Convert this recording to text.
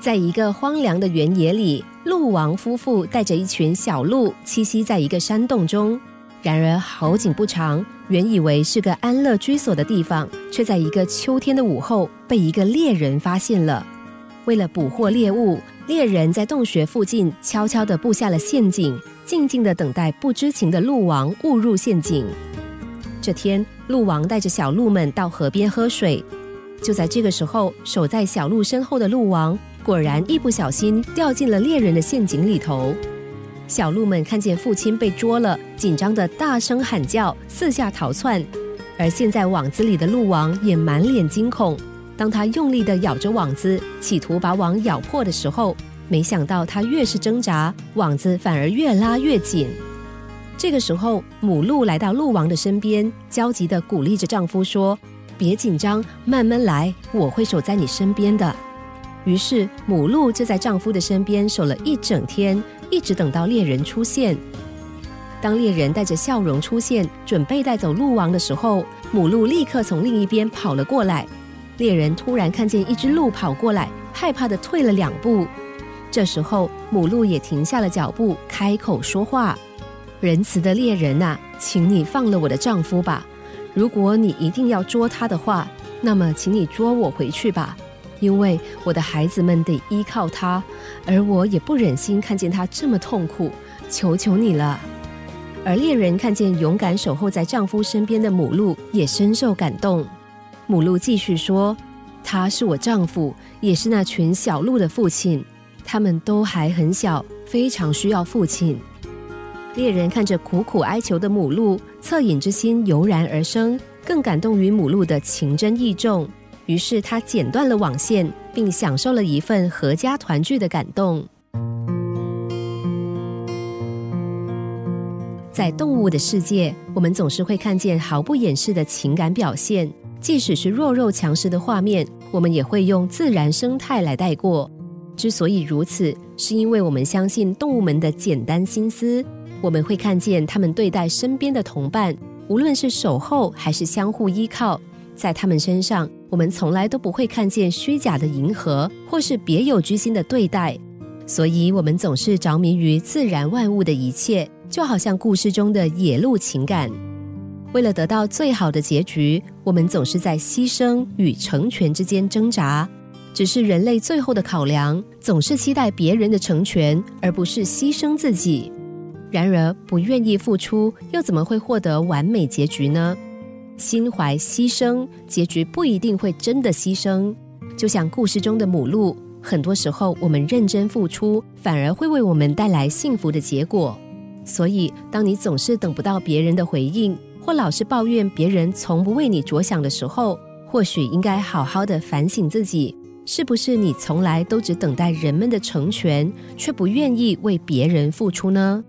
在一个荒凉的原野里，鹿王夫妇带着一群小鹿栖息在一个山洞中。然而好景不长，原以为是个安乐居所的地方，却在一个秋天的午后被一个猎人发现了。为了捕获猎物，猎人在洞穴附近悄悄地布下了陷阱，静静地等待不知情的鹿王误入陷阱。这天，鹿王带着小鹿们到河边喝水。就在这个时候，守在小鹿身后的鹿王果然一不小心掉进了猎人的陷阱里头。小鹿们看见父亲被捉了，紧张的大声喊叫，四下逃窜。而陷在网子里的鹿王也满脸惊恐。当他用力的咬着网子，企图把网咬破的时候，没想到他越是挣扎，网子反而越拉越紧。这个时候，母鹿来到鹿王的身边，焦急的鼓励着丈夫说。别紧张，慢慢来，我会守在你身边的。于是母鹿就在丈夫的身边守了一整天，一直等到猎人出现。当猎人带着笑容出现，准备带走鹿王的时候，母鹿立刻从另一边跑了过来。猎人突然看见一只鹿跑过来，害怕的退了两步。这时候母鹿也停下了脚步，开口说话：“仁慈的猎人呐，请你放了我的丈夫吧。”如果你一定要捉他的话，那么请你捉我回去吧，因为我的孩子们得依靠他，而我也不忍心看见他这么痛苦，求求你了。而猎人看见勇敢守候在丈夫身边的母鹿，也深受感动。母鹿继续说：“他是我丈夫，也是那群小鹿的父亲，他们都还很小，非常需要父亲。”猎人看着苦苦哀求的母鹿，恻隐之心油然而生，更感动于母鹿的情真意重。于是他剪断了网线，并享受了一份阖家团聚的感动。在动物的世界，我们总是会看见毫不掩饰的情感表现，即使是弱肉强食的画面，我们也会用自然生态来带过。之所以如此，是因为我们相信动物们的简单心思。我们会看见他们对待身边的同伴，无论是守候还是相互依靠，在他们身上，我们从来都不会看见虚假的迎合或是别有居心的对待。所以，我们总是着迷于自然万物的一切，就好像故事中的野鹿情感。为了得到最好的结局，我们总是在牺牲与成全之间挣扎。只是人类最后的考量，总是期待别人的成全，而不是牺牲自己。然而，不愿意付出，又怎么会获得完美结局呢？心怀牺牲，结局不一定会真的牺牲。就像故事中的母鹿，很多时候我们认真付出，反而会为我们带来幸福的结果。所以，当你总是等不到别人的回应，或老是抱怨别人从不为你着想的时候，或许应该好好的反省自己，是不是你从来都只等待人们的成全，却不愿意为别人付出呢？